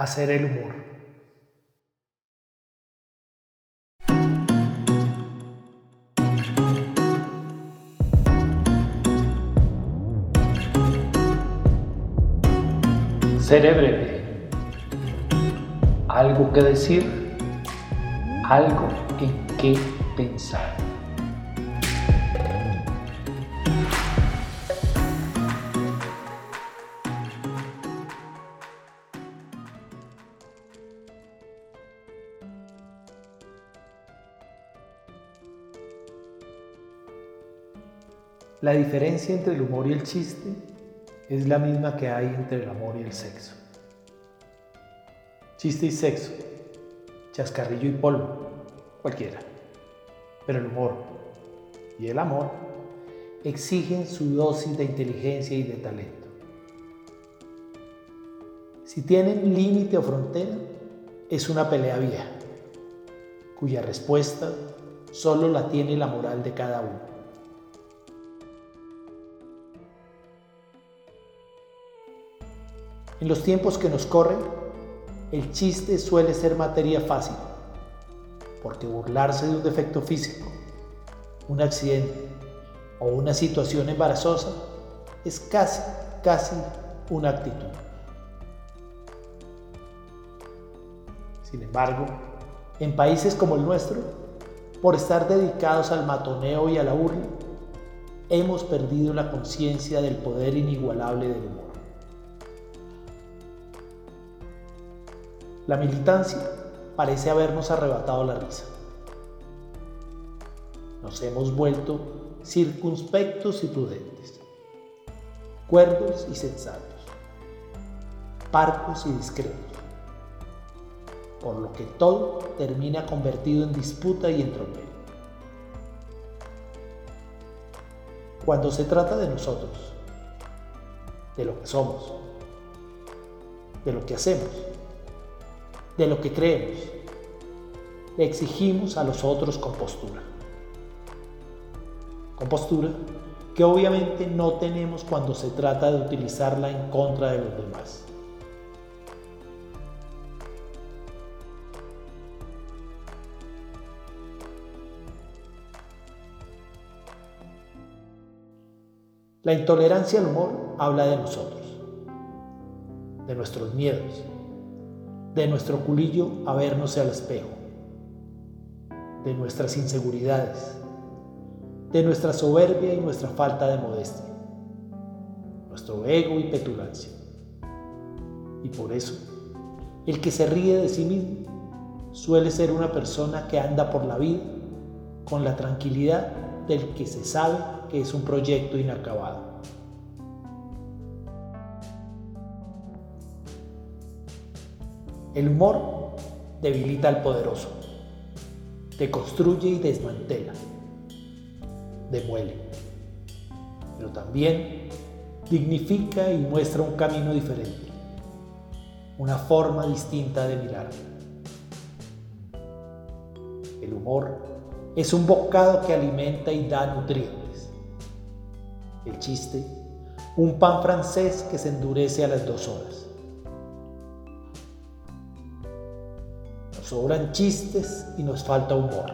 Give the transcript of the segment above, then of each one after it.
hacer el humor. Seré breve. Algo que decir, algo en qué pensar. La diferencia entre el humor y el chiste es la misma que hay entre el amor y el sexo. Chiste y sexo, chascarrillo y polvo, cualquiera. Pero el humor y el amor exigen su dosis de inteligencia y de talento. Si tienen límite o frontera, es una pelea vieja, cuya respuesta solo la tiene la moral de cada uno. En los tiempos que nos corren, el chiste suele ser materia fácil, porque burlarse de un defecto físico, un accidente o una situación embarazosa es casi, casi una actitud. Sin embargo, en países como el nuestro, por estar dedicados al matoneo y a la burla, hemos perdido la conciencia del poder inigualable del humor. La militancia parece habernos arrebatado la risa. Nos hemos vuelto circunspectos y prudentes, cuerdos y sensatos, parcos y discretos, por lo que todo termina convertido en disputa y en Cuando se trata de nosotros, de lo que somos, de lo que hacemos, de lo que creemos. Le exigimos a los otros compostura. Compostura que obviamente no tenemos cuando se trata de utilizarla en contra de los demás. La intolerancia al humor habla de nosotros, de nuestros miedos, de nuestro culillo a vernos al espejo, de nuestras inseguridades, de nuestra soberbia y nuestra falta de modestia, nuestro ego y petulancia. Y por eso, el que se ríe de sí mismo suele ser una persona que anda por la vida con la tranquilidad del que se sabe que es un proyecto inacabado. El humor debilita al poderoso, deconstruye y desmantela, demuele, pero también dignifica y muestra un camino diferente, una forma distinta de mirar. El humor es un bocado que alimenta y da nutrientes. El chiste, un pan francés que se endurece a las dos horas. Sobran chistes y nos falta humor.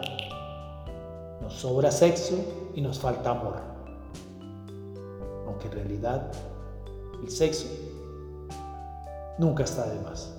Nos sobra sexo y nos falta amor. Aunque en realidad el sexo nunca está de más.